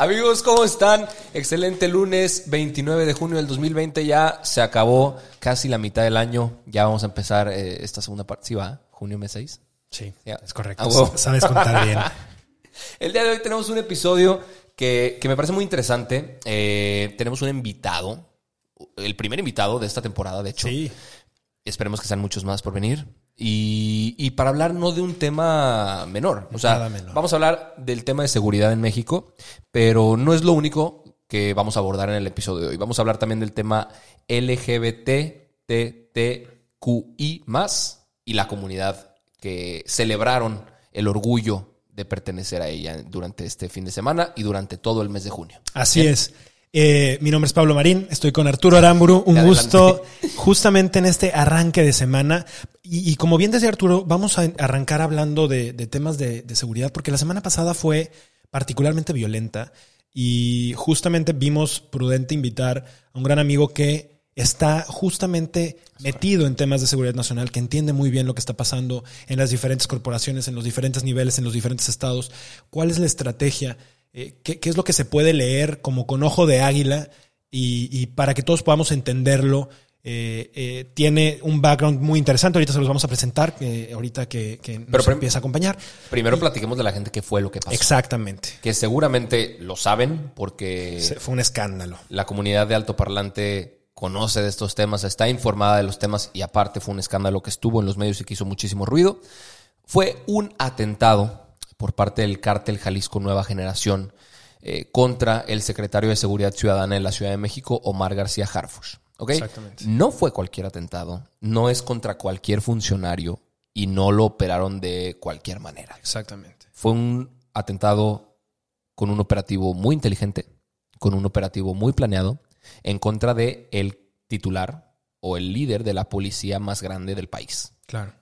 Amigos, ¿cómo están? Excelente lunes 29 de junio del 2020. Ya se acabó casi la mitad del año. Ya vamos a empezar eh, esta segunda parte. ¿Sí va? ¿Junio mes 6? Sí, es correcto. Ah. Sabes contar bien. El día de hoy tenemos un episodio que, que me parece muy interesante. Eh, tenemos un invitado. El primer invitado de esta temporada, de hecho. Sí. Esperemos que sean muchos más por venir. Y, y para hablar no de un tema menor. O sea, menor. vamos a hablar del tema de seguridad en México, pero no es lo único que vamos a abordar en el episodio de hoy. Vamos a hablar también del tema LGBTTQI y la comunidad que celebraron el orgullo de pertenecer a ella durante este fin de semana y durante todo el mes de junio. Así es. Eh, mi nombre es Pablo Marín, estoy con Arturo Aramburu. Un Adelante. gusto justamente en este arranque de semana. Y, y como bien decía Arturo, vamos a arrancar hablando de, de temas de, de seguridad, porque la semana pasada fue particularmente violenta y justamente vimos prudente invitar a un gran amigo que está justamente metido en temas de seguridad nacional, que entiende muy bien lo que está pasando en las diferentes corporaciones, en los diferentes niveles, en los diferentes estados, cuál es la estrategia, eh, qué, qué es lo que se puede leer como con ojo de águila y, y para que todos podamos entenderlo. eh, eh, tiene un background muy interesante, ahorita se los vamos a presentar, eh, ahorita que, que nos Pero empieza a acompañar. Primero platiquemos de la gente que fue lo que pasó. Exactamente. Que seguramente lo saben porque Se- Fue un escándalo. la comunidad de altoparlante conoce de estos temas, está informada de los temas y aparte fue un escándalo que estuvo en los medios y que hizo muchísimo ruido. Fue un atentado por parte del cártel Jalisco Nueva Generación eh, contra el secretario de Seguridad Ciudadana de la Ciudad de México, Omar García Harfush. ¿ok? Exactamente. No fue cualquier atentado, no es contra cualquier funcionario y no lo operaron de cualquier manera. Exactamente. Fue un atentado con un operativo muy inteligente, con un operativo muy planeado, en contra de el titular o el líder de la policía más grande del país, Claro.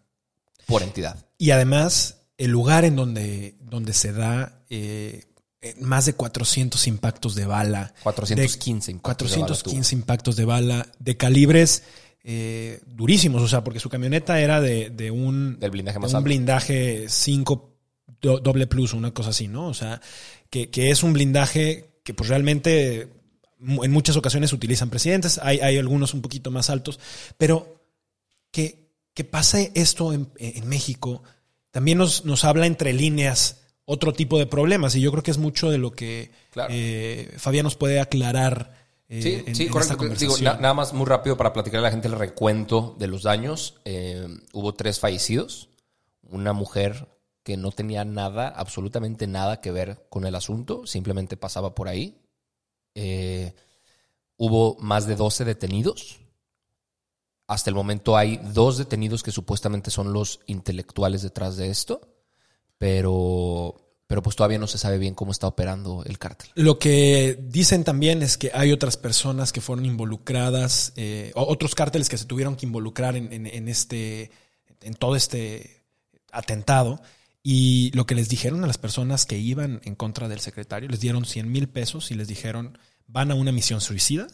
por entidad. Y además, el lugar en donde, donde se da eh, eh, más de 400 impactos de bala. 415 de- impactos de bala 415 impactos de bala de calibres eh, durísimos. O sea, porque su camioneta era de, de un, Del blindaje de más un alto. blindaje 5 do- doble plus, una cosa así, ¿no? O sea, que, que es un blindaje que pues realmente en muchas ocasiones utilizan presidentes. Hay, hay algunos un poquito más altos, pero que, que pase esto en, en México también nos, nos habla entre líneas otro tipo de problemas y yo creo que es mucho de lo que Claro. eh, Fabián nos puede aclarar eh, Sí, en, sí, en correcto. esta Digo, na- nada más muy rápido para platicar a la gente el recuento de los daños. Eh, hubo tres fallecidos. Una mujer que no tenía nada, absolutamente nada que ver con el asunto, simplemente pasaba por ahí. Eh, hubo más de 12 detenidos. Hasta el momento hay dos detenidos que supuestamente son los intelectuales detrás de esto, pero, pero pues todavía no se sabe bien cómo está operando el cártel. Lo que dicen también es que hay otras personas que fueron involucradas, eh, otros cárteles que se tuvieron que involucrar en, en- en este, en todo este atentado. Y lo que les dijeron a las personas que iban en contra del secretario, les dieron 100 mil pesos y les dijeron, van a una misión suicida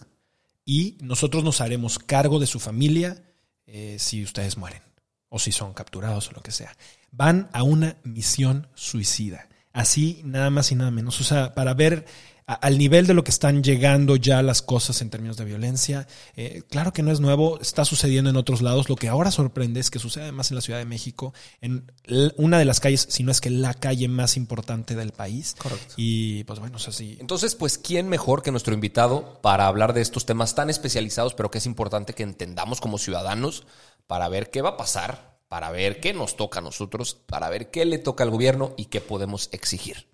y nosotros nos haremos cargo de su familia eh, si ustedes mueren o si son capturados o lo que sea. Van a una misión suicida. Así, nada más y nada menos. O sea, para ver al nivel de lo que están llegando ya las cosas en términos de violencia. Eh, claro que no es nuevo, está sucediendo en otros lados. Lo que ahora sorprende es que sucede además en la Ciudad de México, en una de las calles, si no es que la calle más importante del país. Correcto. Y pues bueno, es así. Entonces, pues, ¿quién mejor que nuestro invitado para hablar de estos temas tan especializados, pero que es importante que entendamos como ciudadanos para ver qué va a pasar, para ver qué nos toca a nosotros, para ver qué le toca al gobierno y qué podemos exigir?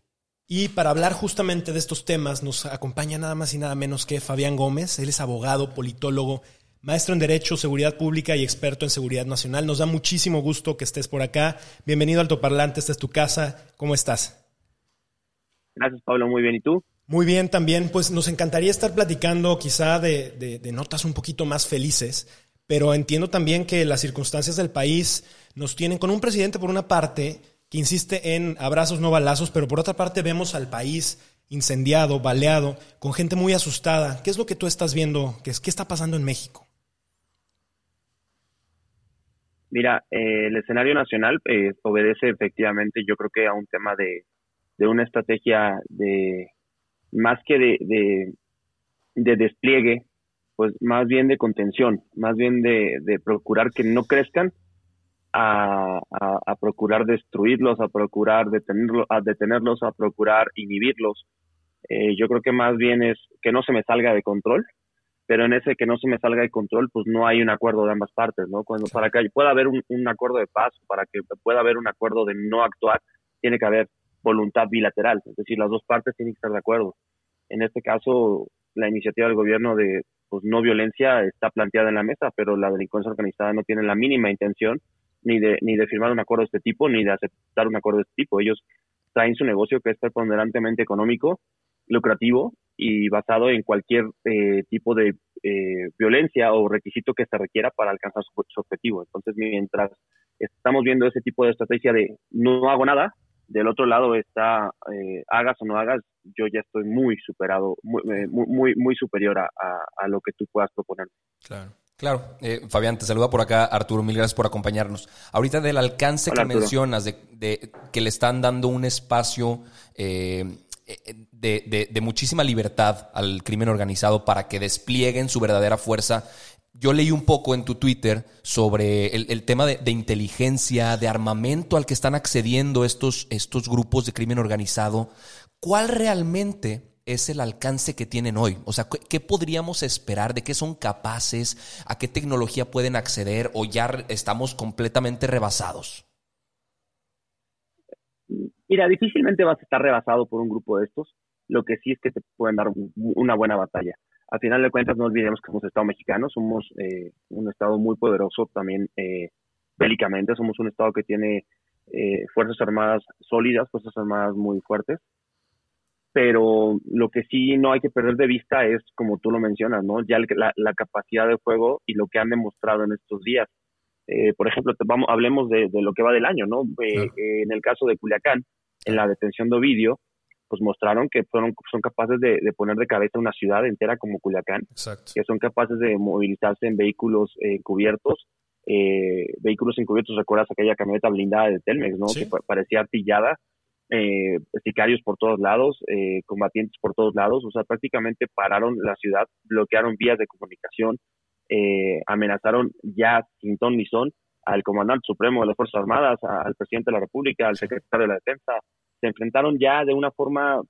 Y para hablar justamente de estos temas nos acompaña nada más y nada menos que Fabián Gómez. Él es abogado, politólogo, maestro en Derecho, Seguridad Pública y experto en Seguridad Nacional. Nos da muchísimo gusto que estés por acá. Bienvenido Alto Parlante, esta es tu casa. ¿Cómo estás? Gracias, Pablo. Muy bien. ¿Y tú? Muy bien, también. Pues nos encantaría estar platicando quizá de, de notas un poquito más felices, pero entiendo también que las circunstancias del país nos tienen con un presidente por una parte que insiste en abrazos, no balazos, pero por otra parte vemos al país incendiado, baleado, con gente muy asustada. ¿Qué es lo que tú estás viendo? ¿Qué, es, qué está pasando en México? Mira, eh, el escenario nacional eh, obedece efectivamente, yo creo que a un tema de, una estrategia de más que de, de, despliegue, pues más bien de contención, más bien de, de procurar que no crezcan a, a, procurar destruirlos, a procurar detenerlos, a detenerlos, a procurar inhibirlos. Eh, yo creo que más bien es que no se me salga de control, pero en ese que no se me salga de control, pues no hay un acuerdo de ambas partes, ¿no? Cuando para que pueda haber un, un acuerdo de paz, para que pueda haber un acuerdo de no actuar, tiene que haber voluntad bilateral, es decir, las dos partes tienen que estar de acuerdo. En este caso, la iniciativa del gobierno de pues, no violencia está planteada en la mesa, pero la delincuencia organizada no tiene la mínima intención ni de, ni de firmar un acuerdo de este tipo, ni de aceptar un acuerdo de este tipo. Ellos traen su negocio que es preponderantemente económico, lucrativo y basado en cualquier eh, tipo de eh, violencia o requisito que se requiera para alcanzar su, objetivo. Entonces, mientras estamos viendo ese tipo de estrategia de no hago nada, del otro lado está eh, hagas o no hagas, yo ya estoy muy superado, muy, muy, muy superior a, a, lo que tú puedas proponer. Claro. Claro, eh, Fabián, te saluda por acá Arturo, mil gracias por acompañarnos. Ahorita del alcance que mencionas, de, que le están dando un espacio eh, de, muchísima libertad al crimen organizado para que desplieguen su verdadera fuerza. Yo leí un poco en tu Twitter sobre el, tema de, inteligencia, de armamento al que están accediendo estos, estos grupos de crimen organizado. ¿Cuál realmente es el alcance que tienen hoy? O sea, ¿qué podríamos esperar? ¿De qué son capaces? ¿A qué tecnología pueden acceder? ¿O ya estamos completamente rebasados? Mira, difícilmente vas a estar rebasado por un grupo de estos. Lo que sí es que te pueden dar una buena batalla. Al final de cuentas, no olvidemos que somos Estado mexicano, somos eh, un Estado muy poderoso también eh, bélicamente, somos un Estado que tiene eh, fuerzas armadas sólidas, fuerzas armadas muy fuertes pero lo que sí no hay que perder de vista es, como tú lo mencionas, ¿no? Ya la, la capacidad de fuego y lo que han demostrado en estos días. Eh, por ejemplo, vamos, hablemos de, lo que va del año, ¿no? Eh, eh, en el caso de Culiacán, en la detención de Ovidio, pues mostraron que fueron, son capaces de, poner de cabeza una ciudad entera como Culiacán, que son capaces de movilizarse en vehículos cubiertos, vehículos encubiertos, recuerdas aquella camioneta blindada de Telmex, ¿no? Que parecía artillada eh, sicarios por todos lados, eh, combatientes por todos lados, o sea, prácticamente pararon la ciudad, bloquearon vías de comunicación, eh, amenazaron ya sin ton ni son al comandante supremo de las Fuerzas Armadas, al presidente de la República, al secretario de la Defensa, se enfrentaron ya de una forma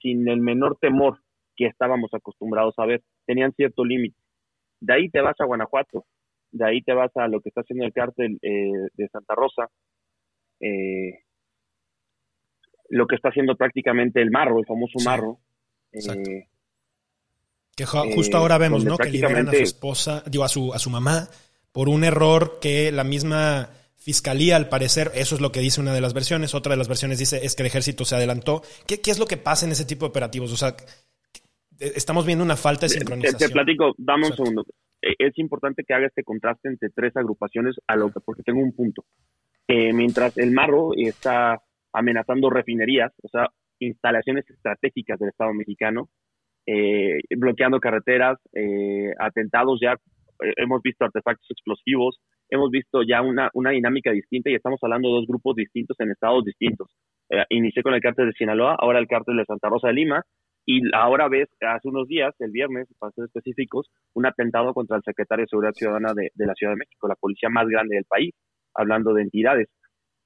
sin el menor temor que estábamos acostumbrados a ver, tenían cierto límite. De ahí te vas a Guanajuato, de ahí te vas a lo que está haciendo el cártel eh, de Santa Rosa, eh, lo que está haciendo prácticamente el marro, el famoso marro. Eh, que justo ahora vemos, ¿no? Que liberan a su esposa, digo, a su, a su mamá, por un error que la misma fiscalía, al parecer, eso es lo que dice una de las versiones, otra de las versiones dice es que el ejército se adelantó. ¿Qué, qué es lo que pasa en ese tipo de operativos? O sea, estamos viendo una falta de sincronización. Te, platico, dame un segundo. E, es importante que haga este contraste entre tres agrupaciones, a lo que, porque tengo un punto. Eh, mientras el marro está amenazando refinerías, o sea, instalaciones estratégicas del Estado mexicano, eh, bloqueando carreteras, eh, atentados ya, eh, hemos visto artefactos explosivos, hemos visto ya una, una dinámica distinta y estamos hablando de dos grupos distintos en estados distintos. inicié con el cártel de Sinaloa, ahora el cártel de Santa Rosa de Lima, Y ahora ves, hace unos días, el viernes, para ser específicos, un atentado contra el secretario de Seguridad Ciudadana de, la Ciudad de México, la policía más grande del país, hablando de entidades.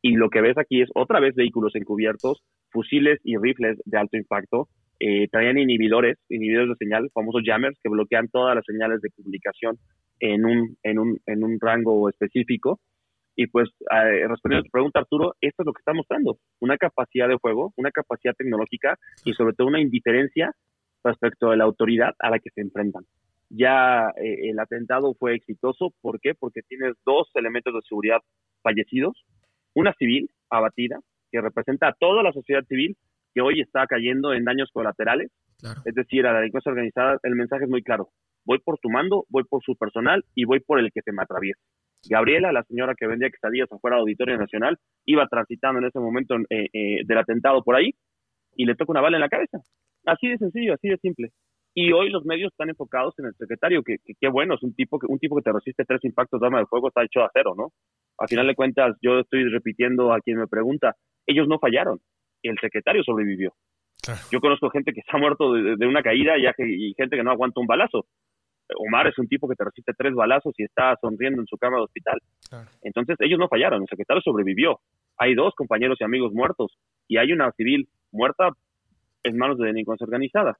Y lo que ves aquí es otra vez vehículos encubiertos, fusiles y rifles de alto impacto. Eh, traían inhibidores, inhibidores de señal, famosos jammers, que bloquean todas las señales de comunicación en un, en un, en un rango específico. Y pues, respondiendo a tu pregunta, Arturo, esto es lo que está mostrando, una capacidad de juego, una capacidad tecnológica y sobre todo una indiferencia respecto de la autoridad a la que se enfrentan. Ya eh, el atentado fue exitoso, ¿por qué? Porque tienes dos elementos de seguridad fallecidos, una civil abatida, que representa a toda la sociedad civil que hoy está cayendo en daños colaterales, es decir, a la delincuencia organizada, el mensaje es muy claro, voy por tu mando, voy por su personal y voy por el que se me atraviesa. Gabriela, la señora que vendía quesadillas afuera del Auditorio Nacional, iba transitando en ese momento eh, eh, del atentado por ahí y le toca una bala en la cabeza. Así de sencillo, así de simple. Y hoy los medios están enfocados en el secretario, que qué bueno, es un tipo, que, un tipo que te resiste tres impactos de arma de fuego, está hecho a cero, ¿no? Al final de cuentas, yo estoy repitiendo a quien me pregunta, ellos no fallaron, el secretario sobrevivió. Yo conozco gente que se ha muerto de, una caída y, y gente que no aguanta un balazo. Omar es un tipo que te resiste tres balazos y está sonriendo en su cama de hospital. Entonces, ellos no fallaron, el secretario sobrevivió. Hay dos compañeros y amigos muertos y hay una civil muerta en manos de delincuencia organizada.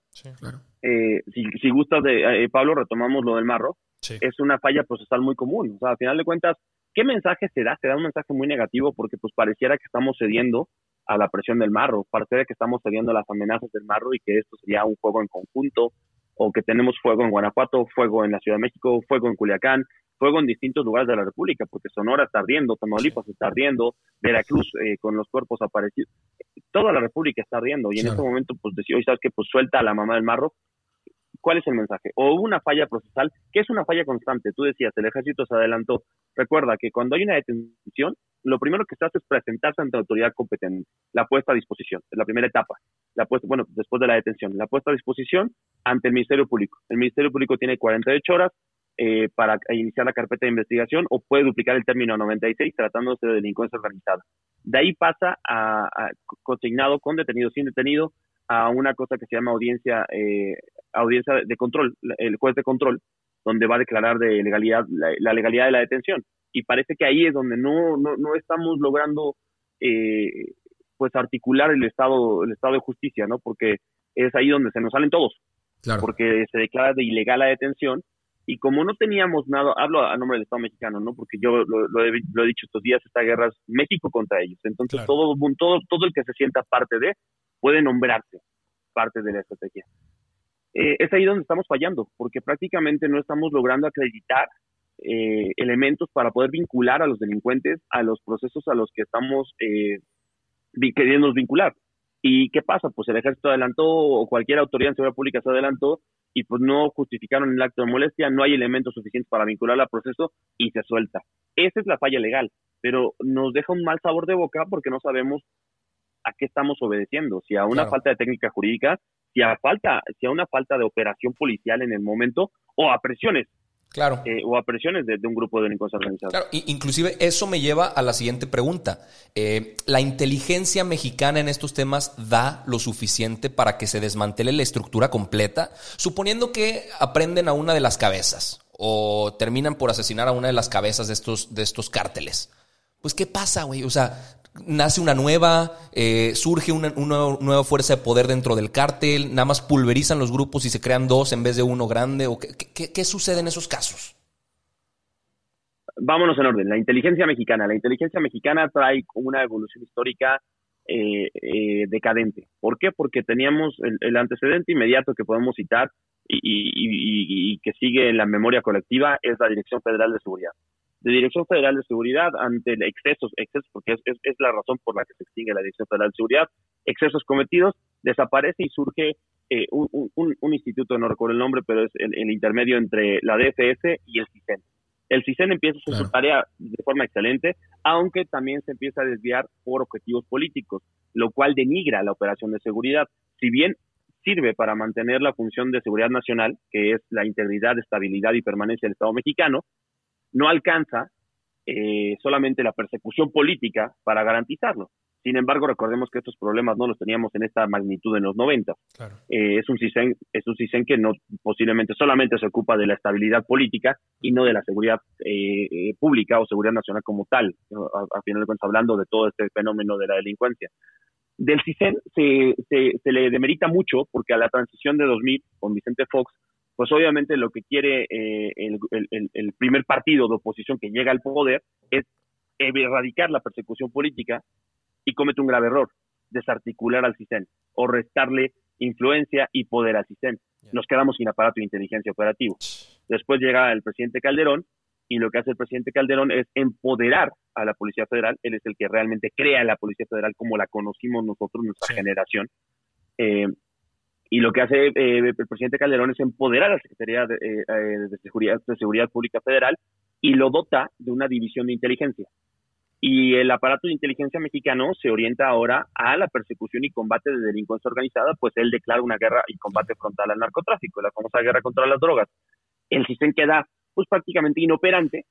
Eh, si, gustas de eh, Pablo, retomamos lo del marro. Es una falla procesal muy común. O sea, al final de cuentas, ¿qué mensaje se da? Se da un mensaje muy negativo porque pues pareciera que estamos cediendo a la presión del marro, pareciera que estamos cediendo a las amenazas del marro y que esto sería un juego en conjunto, o que tenemos fuego en Guanajuato, fuego en la Ciudad de México, fuego en Culiacán, fuego en distintos lugares de la República, porque Sonora está ardiendo, Tamaulipas está ardiendo, Veracruz eh, con los cuerpos aparecidos, toda la República está ardiendo y en este momento pues decía, hoy sabes que pues suelta a la mamá del marro, ¿cuál es el mensaje? O hubo una falla procesal, que es una falla constante, tú decías, el ejército se adelantó, recuerda que cuando hay una detención, lo primero que se hace es presentarse ante la autoridad competente, la puesta a disposición, es la primera etapa, la puesta, bueno, después de la detención, la puesta a disposición ante el Ministerio Público. El Ministerio Público tiene 48 horas eh, para iniciar la carpeta de investigación o puede duplicar el término a 96 tratándose de delincuencia organizada. De ahí pasa a, consignado con detenido, sin detenido, a una cosa que se llama audiencia, eh, audiencia de control, el juez de control, donde va a declarar de legalidad, la, legalidad de la detención. Y parece que ahí es donde no, no, no estamos logrando eh, pues articular el estado, el estado de justicia, ¿no? Porque es ahí donde se nos salen todos. Claro. Porque se declara de ilegal la detención y como no teníamos nada, hablo a nombre del Estado mexicano, ¿no? Porque yo lo, he, dicho estos días, esta guerra es México contra ellos. Entonces todo, todo, todo el que se sienta parte de puede nombrarse parte de la estrategia. Eh, es ahí donde estamos fallando, porque prácticamente no estamos logrando acreditar eh, elementos para poder vincular a los delincuentes a los procesos a los que estamos eh, queriendo vincular. ¿Y qué pasa? Pues el ejército adelantó o cualquier autoridad en seguridad pública se adelantó y pues no justificaron el acto de molestia, no hay elementos suficientes para vincular al proceso y se suelta. Esa es la falla legal, pero nos deja un mal sabor de boca porque no sabemos a qué estamos obedeciendo, si a una falta de técnica jurídica, si a falta, si a una falta de operación policial en el momento o a presiones. Claro. Eh, o a presiones de, un grupo de delincuencia organizada. Claro, inclusive eso me lleva a la siguiente pregunta. Eh, ¿La inteligencia mexicana en estos temas da lo suficiente para que se desmantele la estructura completa? Suponiendo que aprenden a una de las cabezas o terminan por asesinar a una de las cabezas de estos, de estos cárteles. Pues, ¿qué pasa, güey? O sea, nace una nueva, eh, surge una, nueva fuerza de poder dentro del cártel, nada más pulverizan los grupos y se crean dos en vez de uno grande? ¿O qué, sucede en esos casos? Vámonos en orden. La inteligencia mexicana. La inteligencia mexicana trae una evolución histórica eh, eh, decadente. ¿Por qué? Porque teníamos el, antecedente inmediato que podemos citar y, que sigue en la memoria colectiva es la Dirección Federal de Seguridad de Dirección Federal de Seguridad ante excesos, excesos porque es, es, la razón por la que se extingue la Dirección Federal de Seguridad, excesos cometidos, desaparece y surge eh, un, un, instituto, no recuerdo el nombre, pero es el, intermedio entre la DFS y el CISEN. El CISEN empieza hacer su tarea de forma excelente, aunque también se empieza a desviar por objetivos políticos, lo cual denigra la operación de seguridad. Si bien sirve para mantener la función de seguridad nacional, que es la integridad, estabilidad y permanencia del Estado mexicano, no alcanza eh, solamente la persecución política para garantizarlo. Sin embargo, recordemos que estos problemas no los teníamos en esta magnitud en los 90. Eh, es un CISEN, es un CISEN que no posiblemente solamente se ocupa de la estabilidad política y no de la seguridad eh, eh, pública o seguridad nacional como tal. A, final de cuentas, hablando de todo este fenómeno de la delincuencia. Del CISEN se, se, le demerita mucho porque a la transición de 2000 con Vicente Fox, pues obviamente lo que quiere el, el primer partido de oposición que llega al poder es erradicar la persecución política y comete un grave error, desarticular al CISEN o restarle influencia y poder al CISEN. Nos quedamos sin aparato de inteligencia operativo. Después llega el presidente Calderón y lo que hace el presidente Calderón es empoderar a la Policía Federal. Él es el que realmente crea la Policía Federal como la conocimos nosotros, nuestra generación. Eh, y lo que hace eh, el presidente Calderón es empoderar a la Secretaría de, eh, Seguridad, de Seguridad Pública Federal y lo dota de una división de inteligencia. Y el aparato de inteligencia mexicano se orienta ahora a la persecución y combate de delincuencia organizada, pues él declara una guerra y combate frontal al narcotráfico, la famosa guerra contra las drogas. El sistema queda pues prácticamente inoperante,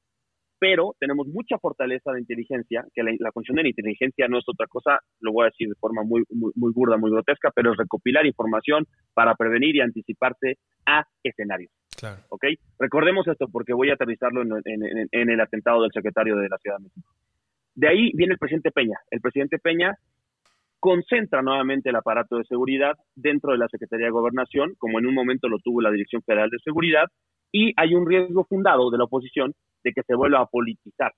pero tenemos mucha fortaleza de inteligencia, que la, función de la inteligencia no es otra cosa, lo voy a decir de forma muy, muy, burda, muy grotesca, pero es recopilar información para prevenir y anticiparse a escenarios. Claro. ¿Ok? Recordemos esto porque voy a aterrizarlo en, en el atentado del secretario de la Ciudad de México. De ahí viene el presidente Peña. El presidente Peña concentra nuevamente el aparato de seguridad dentro de la Secretaría de Gobernación, como en un momento lo tuvo la Dirección Federal de Seguridad, y hay un riesgo fundado de la oposición de que se vuelva a politizar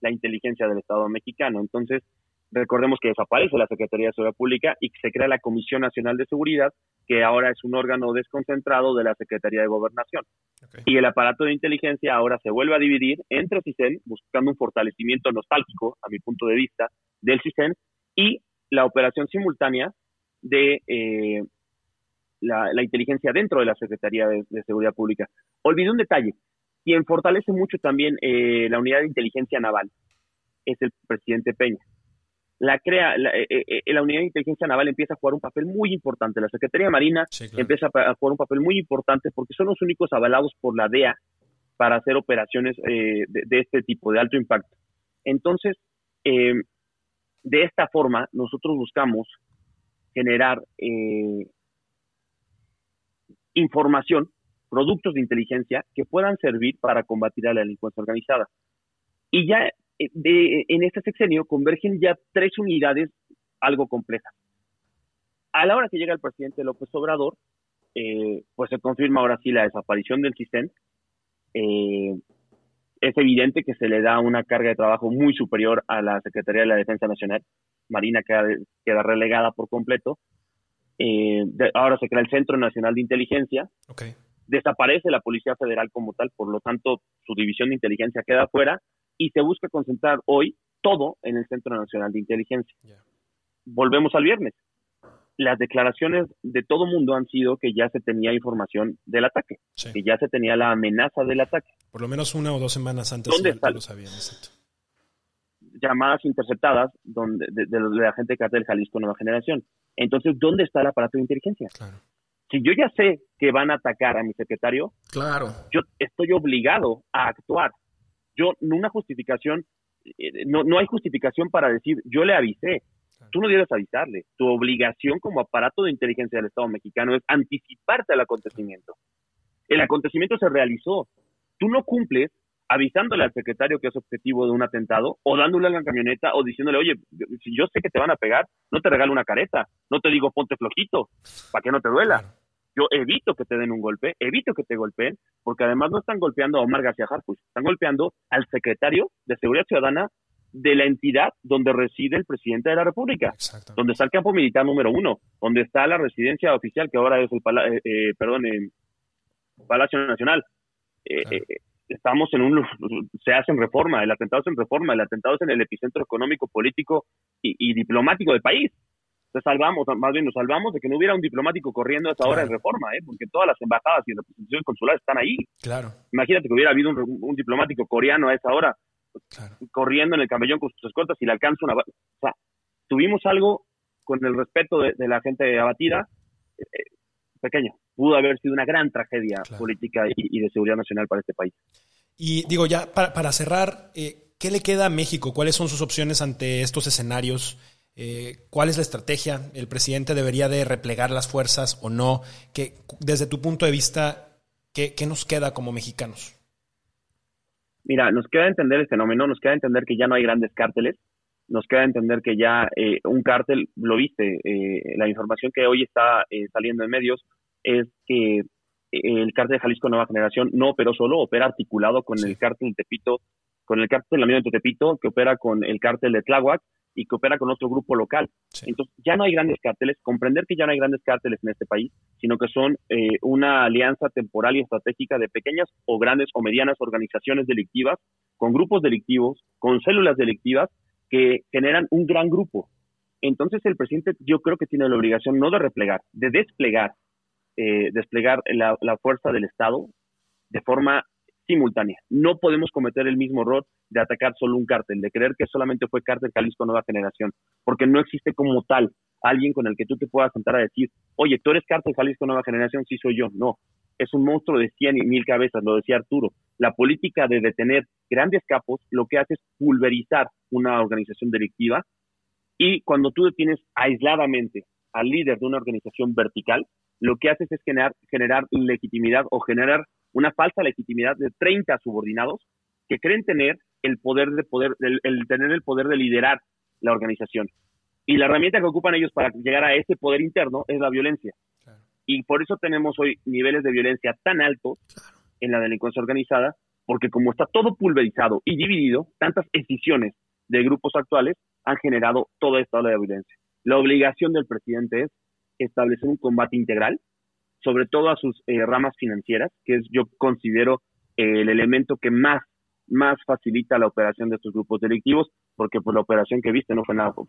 la inteligencia del Estado mexicano. Entonces, recordemos que desaparece la Secretaría de Seguridad Pública y se crea la Comisión Nacional de Seguridad, que ahora es un órgano desconcentrado de la Secretaría de Gobernación. Y el aparato de inteligencia ahora se vuelve a dividir entre CISEN, buscando un fortalecimiento nostálgico, a mi punto de vista, del CISEN, y la operación simultánea de eh, la, inteligencia dentro de la Secretaría de, Seguridad Pública. Olvidé un detalle. Quien fortalece mucho también eh, la unidad de inteligencia naval es el presidente Peña la crea la, eh, eh, eh, la, unidad de inteligencia naval empieza a jugar un papel muy importante. La Secretaría Marina empieza a, jugar un papel muy importante porque son los únicos avalados por la DEA para hacer operaciones de, este tipo, de alto impacto. Entonces, de esta forma, nosotros buscamos generar información, productos de inteligencia que puedan servir para combatir a la delincuencia organizada. Y ya eh, de, en este sexenio convergen ya tres unidades algo complejas. A la hora que llega el presidente López Obrador, eh, pues se confirma ahora sí la desaparición del CISEN. Eh, es evidente que se le da una carga de trabajo muy superior a la Secretaría de la Defensa Nacional. Marina queda, queda relegada por completo. ahora se crea el Centro Nacional de Inteligencia. Desaparece la Policía Federal como tal, por lo tanto su división de inteligencia queda fuera y se busca concentrar hoy todo en el Centro Nacional de Inteligencia. Volvemos al viernes. Las declaraciones de todo mundo han sido que ya se tenía información del ataque, que ya se tenía la amenaza del ataque. Por lo menos una o dos semanas antes ¿Dónde está? lo sabían, Llamadas interceptadas donde, de, la gente de cartel Jalisco Nueva Generación. Entonces, ¿dónde está el aparato de inteligencia? Claro. Si yo ya sé que van a atacar a mi secretario, claro. yo estoy obligado a actuar yo, una justificación, eh, no, no hay justificación para decir, yo le avisé. Tú no debes avisarle. Tu obligación como aparato de inteligencia del Estado mexicano es anticiparte al acontecimiento. El acontecimiento se realizó. Tú no cumples avisándole al secretario que es objetivo de un atentado o dándole a la camioneta o diciéndole, oye, si yo sé que te van a pegar, no te regalo una careta, no te digo ponte flojito, para que no te duela yo evito que te den un golpe, evito que te golpeen, porque además no están golpeando a Omar García Harfuch, están golpeando al secretario de Seguridad Ciudadana de la entidad donde reside el presidente de la República, donde está el campo militar número uno, donde está la residencia oficial que ahora es el eh, eh, perdón, Palacio Nacional. Eh, estamos en un, se hace en reforma, el atentado es en reforma, el atentado es en el epicentro económico, político y diplomático del país nos salvamos, más bien nos salvamos de que no hubiera un diplomático corriendo a esa hora de reforma, ¿eh? porque todas las embajadas y representaciones consulares están ahí. Claro. Imagínate que hubiera habido un, diplomático coreano a esa hora corriendo en el camellón con sus escoltas y le alcanza una... O sea, tuvimos algo con el respeto de, la gente abatida, eh, pequeño. Pudo haber sido una gran tragedia política y, de seguridad nacional para este país. Y digo, ya para, cerrar, eh, ¿qué le queda a México? ¿Cuáles son sus opciones ante estos escenarios? Eh, ¿Cuál es la estrategia? ¿El presidente debería de replegar las fuerzas o no? ¿Qué, desde tu punto de vista, ¿qué, ¿qué nos queda como mexicanos? Mira, nos queda entender el fenómeno, nos queda entender que ya no hay grandes cárteles, nos queda entender que ya eh, un cártel, lo viste, eh, la información que hoy está eh, saliendo en medios es que el cártel de Jalisco Nueva Generación no operó solo, opera articulado con el cártel de Tepito, con el cártel de Tepito, que opera con el cártel de Tláhuac y que opera con otro grupo local. Entonces, ya no hay grandes cárteles, comprender que ya no hay grandes cárteles en este país, sino que son una alianza temporal y estratégica de pequeñas o grandes o medianas organizaciones delictivas, con grupos delictivos, con células delictivas, que generan un gran grupo. Entonces el presidente yo creo que tiene la obligación no de replegar, de desplegar, eh, desplegar la, fuerza del Estado de forma simultánea. No podemos cometer el mismo error de atacar solo un cártel, de creer que solamente fue cártel Jalisco Nueva Generación, porque no existe como tal alguien con el que tú te puedas sentar a decir, oye, tú eres cártel Jalisco Nueva Generación, sí soy yo. No, es un monstruo de cien y mil cabezas, lo decía Arturo. La política de detener grandes capos lo que hace es pulverizar una organización delictiva y cuando tú detienes aisladamente al líder de una organización vertical, lo que haces es generar, generar legitimidad o generar una falsa legitimidad de 30 subordinados que creen tener el poder de poder, el, tener el poder de liderar la organización. Y la herramienta que ocupan ellos para llegar a ese poder interno es la violencia. Y por eso tenemos hoy niveles de violencia tan altos en la delincuencia organizada, porque como está todo pulverizado y dividido, tantas decisiones de grupos actuales han generado toda esta ola de violencia. La obligación del presidente es establecer un combate integral, sobre todo a sus eh, ramas financieras, que es yo considero el elemento que más más facilita la operación de estos grupos delictivos, porque pues la operación que viste no fue nada, pues,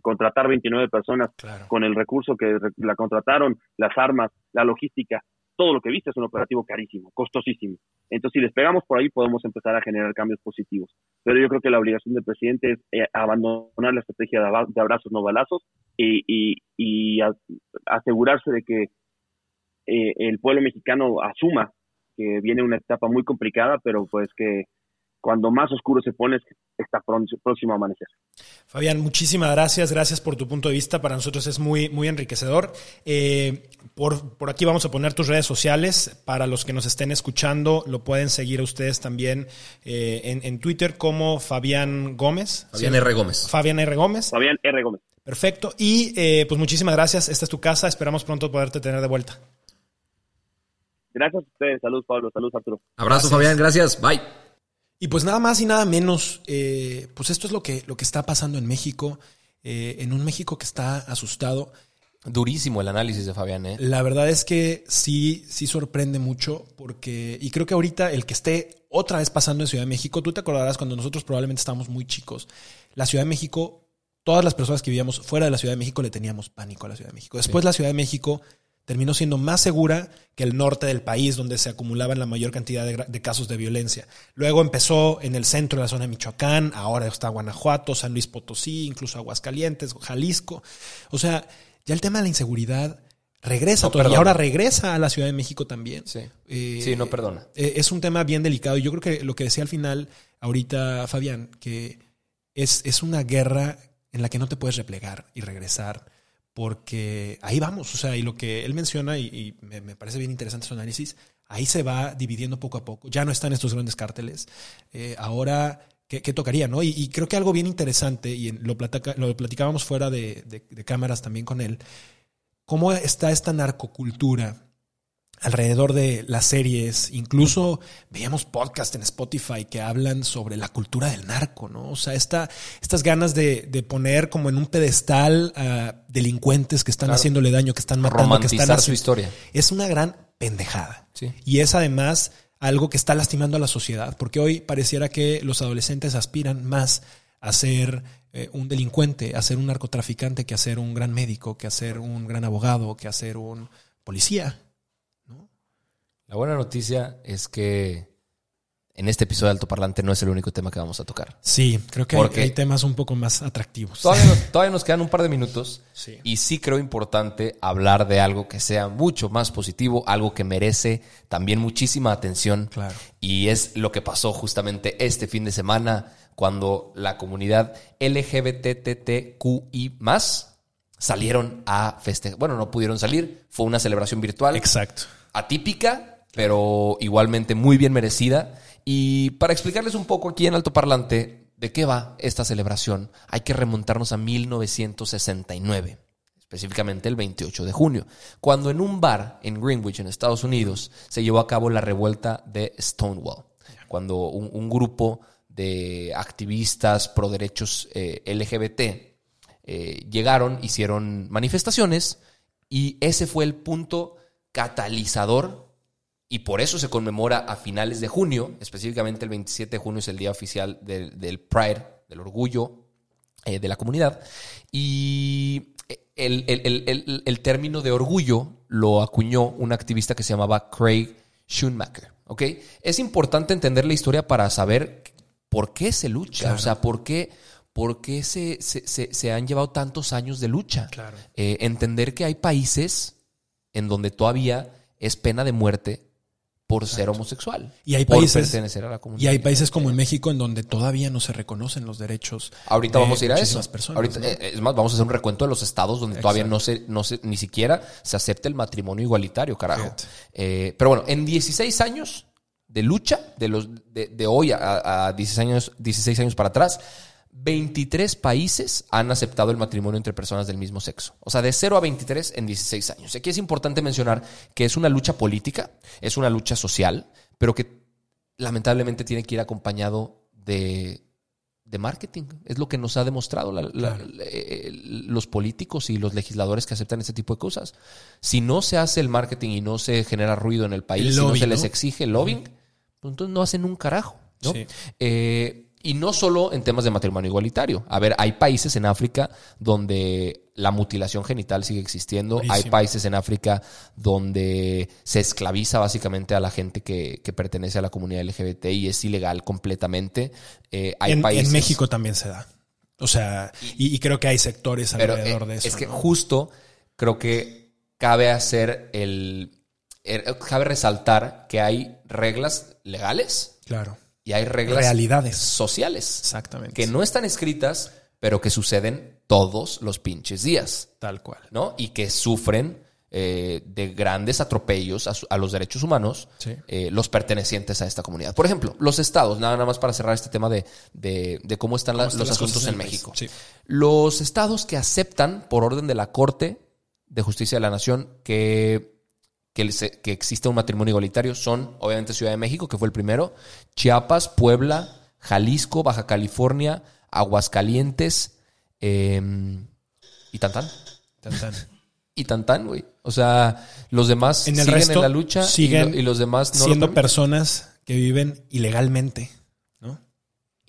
contratar 29 personas con el recurso que la contrataron, las armas, la logística, todo lo que viste es un operativo carísimo, costosísimo. Entonces, si les pegamos por ahí, podemos empezar a generar cambios positivos. Pero yo creo que la obligación del presidente es eh, abandonar la estrategia de, abrazos no balazos y, y, asegurarse de que eh, el pueblo mexicano asuma que viene una etapa muy complicada, pero pues que cuando más oscuro se pone está próximo a amanecer. Fabián, muchísimas gracias, gracias por tu punto de vista, para nosotros es muy, muy enriquecedor. Eh, por, por, aquí vamos a poner tus redes sociales, para los que nos estén escuchando, lo pueden seguir a ustedes también eh, en, en, Twitter como Fabián Gómez. Fabián R. Gómez. Fabián R. Gómez. Fabián R. Gómez. Perfecto, y eh, pues muchísimas gracias, esta es tu casa, esperamos pronto poderte tener de vuelta. Gracias a ustedes, saludos Pablo, saludos Arturo. Abrazo Fabián, gracias, bye. Y pues nada más y nada menos, eh, pues esto es lo que, lo que está pasando en México, eh, en un México que está asustado. Durísimo el análisis de Fabián, ¿eh? La verdad es que sí, sí sorprende mucho porque, y creo que ahorita el que esté otra vez pasando en Ciudad de México, tú te acordarás cuando nosotros probablemente estábamos muy chicos, la Ciudad de México, todas las personas que vivíamos fuera de la Ciudad de México le teníamos pánico a la Ciudad de México. Después la Ciudad de México terminó siendo más segura que el norte del país, donde se acumulaban la mayor cantidad de, casos de violencia. Luego empezó en el centro de la zona de Michoacán, ahora está Guanajuato, San Luis Potosí, incluso Aguascalientes, Jalisco. O sea, ya el tema de la inseguridad regresa y ahora regresa a la Ciudad de México también. Sí, eh, sí no perdona. Eh, es un tema bien delicado y yo creo que lo que decía al final, ahorita Fabián, que es, es una guerra en la que no te puedes replegar y regresar porque ahí vamos, o sea, y lo que él menciona, y, me, parece bien interesante su análisis, ahí se va dividiendo poco a poco, ya no están estos grandes cárteles, eh, ahora, ¿qué, tocaría? no? Y, creo que algo bien interesante, y lo, platicábamos fuera de cámaras también con él, cómo está esta narcocultura alrededor de las series, incluso veíamos podcasts en Spotify que hablan sobre la cultura del narco, ¿no? O sea, esta, estas ganas de, de poner como en un pedestal a delincuentes que están haciéndole daño, que están matando, que están su historia. Es una gran pendejada. Y es además algo que está lastimando a la sociedad, porque hoy pareciera que los adolescentes aspiran más a ser eh, un delincuente, a ser un narcotraficante, que a ser un gran médico, que a ser un gran abogado, que a ser un policía. La buena noticia es que en este episodio de Alto Parlante no es el único tema que vamos a tocar. Sí, creo que hay, temas un poco más atractivos. Todavía nos, quedan un par de minutos y sí creo importante hablar de algo que sea mucho más positivo, algo que merece también muchísima atención. Claro. Y es lo que pasó justamente este fin de semana. cuando la comunidad LGBTTQI salieron a festejar. Bueno, no pudieron salir, fue una celebración virtual. Exacto. Atípica, pero igualmente muy bien merecida. Y para explicarles un poco aquí en Alto Parlante de qué va esta celebración, hay que remontarnos a 1969 específicamente el 28 de junio, cuando en un bar en Greenwich, en Estados Unidos, se llevó a cabo la revuelta de Stonewall, cuando un, grupo de activistas pro derechos eh, LGBT eh, llegaron, hicieron manifestaciones y ese fue el punto catalizador y por eso se conmemora a finales de junio, específicamente el 27 de junio es el día oficial del, Pride, del orgullo eh, de la comunidad. Y el, término de orgullo lo acuñó un activista que se llamaba Craig Schoonmaker. Es importante entender la historia para saber por qué se lucha, o sea, por qué, por qué se, se, han llevado tantos años de lucha. Eh, entender que hay países en donde todavía es pena de muerte por ser homosexual. Y hay por países pertenecer a la comunidad. Y hay países como en México en donde todavía no se reconocen los derechos. Ahorita vamos a ir a eso. Ahorita, eh, Es más, vamos a hacer un recuento de los estados donde todavía no se, no se, ni siquiera se acepta el matrimonio igualitario, carajo. Eh, pero bueno, en 16 años de lucha, de los de, hoy a, a 16 años, 16 años para atrás, 23 países han aceptado el matrimonio entre personas del mismo sexo. O sea, de 0 a 23 en 16 años. Aquí es importante mencionar que es una lucha política, es una lucha social, pero que lamentablemente tiene que ir acompañado de, marketing. Es lo que nos ha demostrado eh, los políticos y los legisladores que aceptan este tipo de cosas. Si no se hace el marketing y no se genera ruido en el país, si no se les exige el lobbying, pues entonces no hacen un carajo. ¿no? Eh, y no solo en temas de matrimonio igualitario. A ver, hay países en África donde la mutilación genital sigue existiendo. Hay países en África donde se esclaviza básicamente a la gente que, pertenece a la comunidad LGBT y es ilegal completamente. Eh, hay en, países... en, México también se da. O sea, y, creo que hay sectores alrededor eh, de eso. Es que justo creo que cabe hacer el, el. Cabe resaltar que hay reglas legales. Claro y hay reglas realidades sociales. Exactamente. Que no están escritas, pero que suceden todos los pinches días. Tal cual. ¿No? Y que sufren eh, de grandes atropellos a, los derechos humanos eh, los pertenecientes a esta comunidad. Por ejemplo, los estados, nada, más para cerrar este tema de, cómo están, los asuntos en, México. Los estados que aceptan por orden de la Corte de Justicia de la Nación que que, que existe un matrimonio igualitario son, obviamente, Ciudad de México, que fue el primero, Chiapas, Puebla, Jalisco, Baja California, Aguascalientes em, y Tantán. Tantán. Y Tantán, güey. O sea, los demás en el siguen resto en la lucha siguen y, los demás no siendo personas que viven ilegalmente.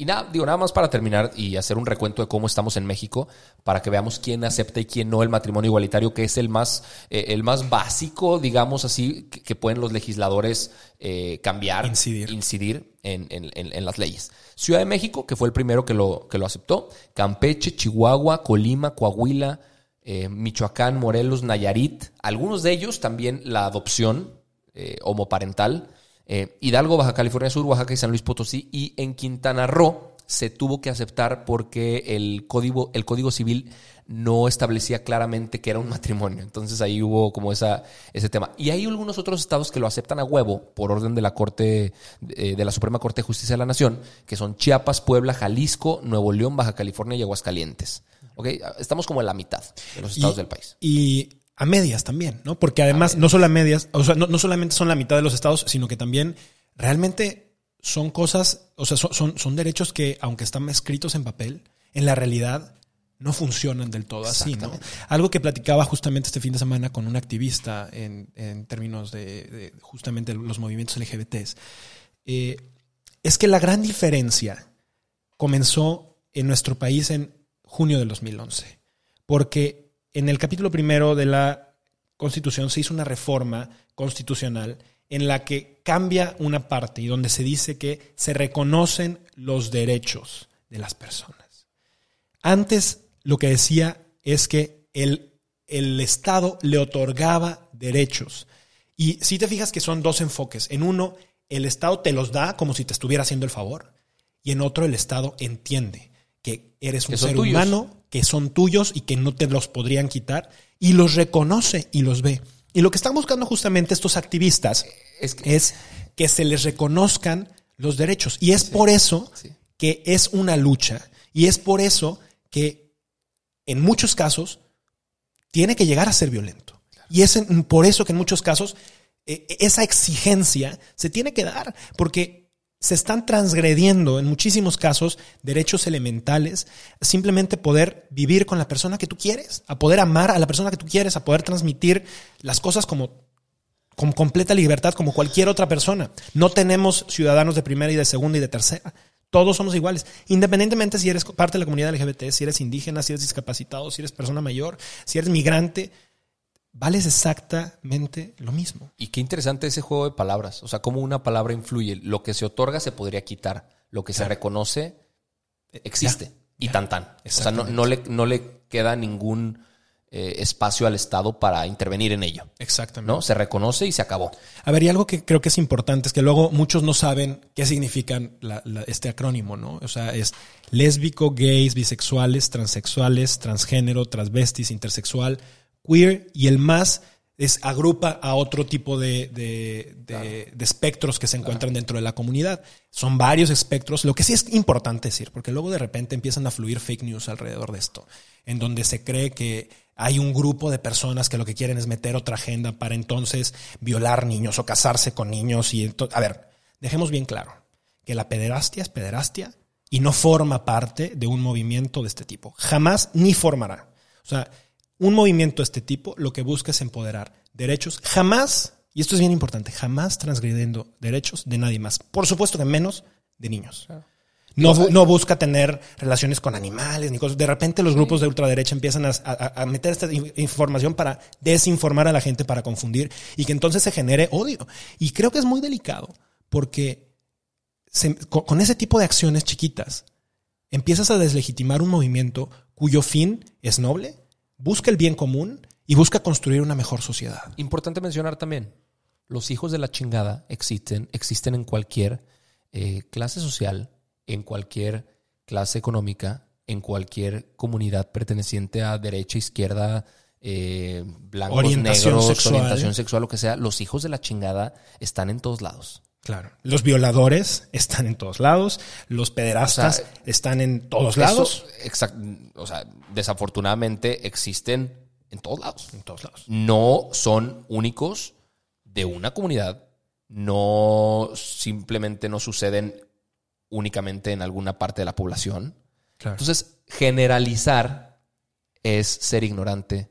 Y nada, digo, nada más para terminar y hacer un recuento de cómo estamos en México, para que veamos quién acepta y quién no el matrimonio igualitario, que es el más, eh, el más básico, digamos así, que, pueden los legisladores eh, cambiar, incidir, incidir en, en, las leyes. Ciudad de México, que fue el primero que lo, que lo aceptó, Campeche, Chihuahua, Colima, Coahuila, eh, Michoacán, Morelos, Nayarit, algunos de ellos también la adopción homoparental. Eh, Hidalgo, Baja California Sur, Oaxaca y San Luis Potosí. Y en Quintana Roo se tuvo que aceptar porque el código, el código civil no establecía claramente que era un matrimonio. Entonces ahí hubo como esa, ese tema. Y hay algunos otros estados que lo aceptan a huevo por orden de la Corte, eh, de la Suprema Corte de Justicia de la Nación, que son Chiapas, Puebla, Jalisco, Nuevo León, Baja California y Aguascalientes. ¿Okay? Estamos como en la mitad de los estados del país. Y a medias también, ¿no? Porque además, no solo a medias, o sea, no, solamente son la mitad de los estados, sino que también realmente son cosas, o sea, son, son, derechos que, aunque están escritos en papel, en la realidad no funcionan del todo así, ¿no? Algo que platicaba justamente este fin de semana con un activista en, términos de, justamente los movimientos LGBTs, eh, es que la gran diferencia comenzó en nuestro país en junio del 2011, porque en el capítulo primero de la Constitución se hizo una reforma constitucional en la que cambia una parte y donde se dice que se reconocen los derechos de las personas. Antes lo que decía es que el, el Estado le otorgaba derechos. Y si te fijas que son dos enfoques. En uno, el Estado te los da como si te estuviera haciendo el favor. y en otro el Estado entiende que eres un Que ser tuyos. humano, que son tuyos y que no te los podrían quitar, y los reconoce y los ve. Y lo que están buscando justamente estos activistas Es que- es que se les reconozcan los derechos. Y es por eso sí. que es una lucha. Y es por eso que en muchos casos tiene que llegar a ser violento. Y es en- por eso que en muchos casos eh, esa exigencia se tiene que dar, porque se están transgrediendo en muchísimos casos derechos elementales, simplemente poder vivir con la persona que tú quieres, a poder amar a la persona que tú quieres, a poder transmitir las cosas como con completa libertad como cualquier otra persona. No tenemos ciudadanos de primera y de segunda y de tercera. Todos somos iguales, independientemente si eres parte de la comunidad LGBT, si eres indígena, si eres discapacitado, si eres persona mayor, si eres migrante, vales exactamente lo mismo. Y qué interesante ese juego de palabras. O sea, cómo una palabra influye. Lo que se otorga se podría quitar. Lo que se reconoce existe. y tan tan. O sea, no, no le, no le queda ningún eh, espacio al Estado para intervenir en ello. Exactamente. ¿No? Se reconoce y se acabó. A ver, y algo que creo que es importante es que luego muchos no saben qué significan la- la- este acrónimo, ¿no? O sea, es lésbico, gays, bisexuales, transexuales, transgénero, transvestis, intersexual, queer y el más es agrupa a otro tipo de, de- de- de espectros que se encuentran dentro de la comunidad. Son varios espectros. Lo que sí es importante decir, porque luego de repente empiezan a fluir fake news alrededor de esto, en donde se cree que hay un grupo de personas que lo que quieren es meter otra agenda para entonces violar niños o casarse con niños. Y a ver, dejemos bien claro que la pederastia es pederastia y no forma parte de un movimiento de este tipo. Jamás ni formará. O sea, un movimiento de este tipo lo que busca es empoderar derechos. Jamás, y esto es bien importante, jamás transgrediendo derechos de nadie más. Por supuesto que menos de niños. No, bu- no busca tener relaciones con animales ni cosas. De repente los grupos de ultraderecha empiezan a, a- a meter esta in- información para desinformar a la gente, para confundir y que entonces se genere odio. Y creo que es muy delicado porque se- con, con ese tipo de acciones chiquitas empiezas a deslegitimar un movimiento cuyo fin es noble, busca el bien común y busca construir una mejor sociedad. Importante mencionar también, los hijos de la chingada existen, existen en cualquier eh, clase social, en cualquier clase económica, en cualquier comunidad perteneciente a derecha, izquierda, eh, blancos, Orientación negros, sexual. orientación sexual, lo que sea. Los hijos de la chingada están en todos lados. Claro. Los violadores están en todos lados, los pederastas O sea, están en todos lados. Exact- o sea, desafortunadamente existen en todos lados. En todos lados. no son únicos de una comunidad, no simplemente no suceden únicamente en alguna parte de la población. Claro. Entonces, generalizar es ser ignorante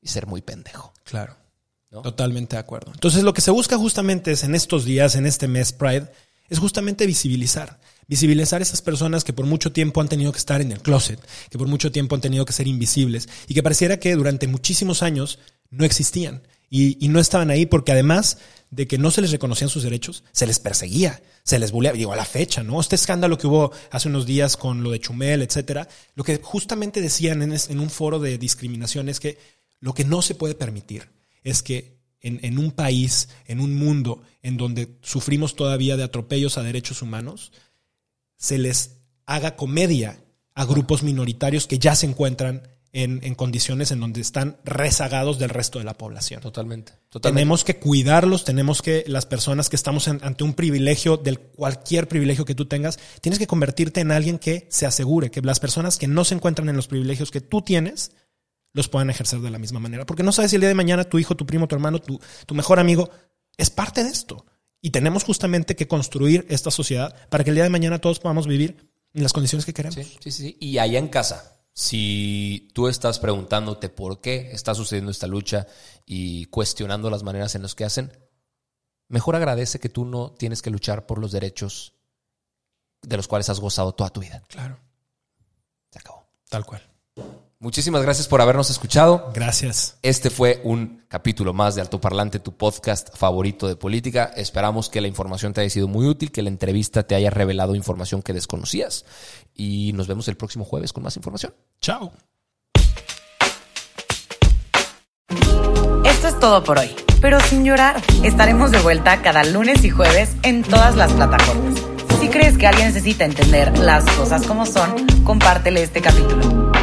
y ser muy pendejo. Claro. Totalmente de acuerdo. Entonces, lo que se busca justamente es en estos días, en este mes Pride, es justamente visibilizar. Visibilizar a esas personas que por mucho tiempo han tenido que estar en el closet, que por mucho tiempo han tenido que ser invisibles y que pareciera que durante muchísimos años no existían y, no estaban ahí porque además de que no se les reconocían sus derechos, se les perseguía, se les bulleaba, digo, a la fecha, ¿no? Este escándalo que hubo hace unos días con lo de Chumel, etcétera, lo que justamente decían en un foro de discriminación es que lo que no se puede permitir es que en, en un país, en un mundo en donde sufrimos todavía de atropellos a derechos humanos, se les haga comedia a grupos minoritarios que ya se encuentran en, en condiciones en donde están rezagados del resto de la población. Totalmente. Totalmente. Tenemos que cuidarlos, tenemos que las personas que estamos en- ante un privilegio, del cualquier privilegio que tú tengas, tienes que convertirte en alguien que se asegure que las personas que no se encuentran en los privilegios que tú tienes los puedan ejercer de la misma manera. Porque no sabes si el día de mañana tu hijo, tu primo, tu hermano, tu, tu mejor amigo es parte de esto. Y tenemos justamente que construir esta sociedad para que el día de mañana todos podamos vivir en las condiciones que queremos. Sí, sí, sí. Y allá en casa, si tú estás preguntándote por qué está sucediendo esta lucha y cuestionando las maneras en las que hacen, mejor agradece que tú no tienes que luchar por los derechos de los cuales has gozado toda tu vida. Claro, Se acabó. tal cual. Muchísimas gracias por habernos escuchado. Gracias. Este fue un capítulo más de Altoparlante, tu podcast favorito de política. Esperamos que la información te haya sido muy útil, que la entrevista te haya revelado información que desconocías. Y nos vemos el próximo jueves con más información. Chao. Esto es todo por hoy, pero sin llorar. Estaremos de vuelta cada lunes y jueves en todas las plataformas. Si crees que alguien necesita entender las cosas como son, compártele este capítulo.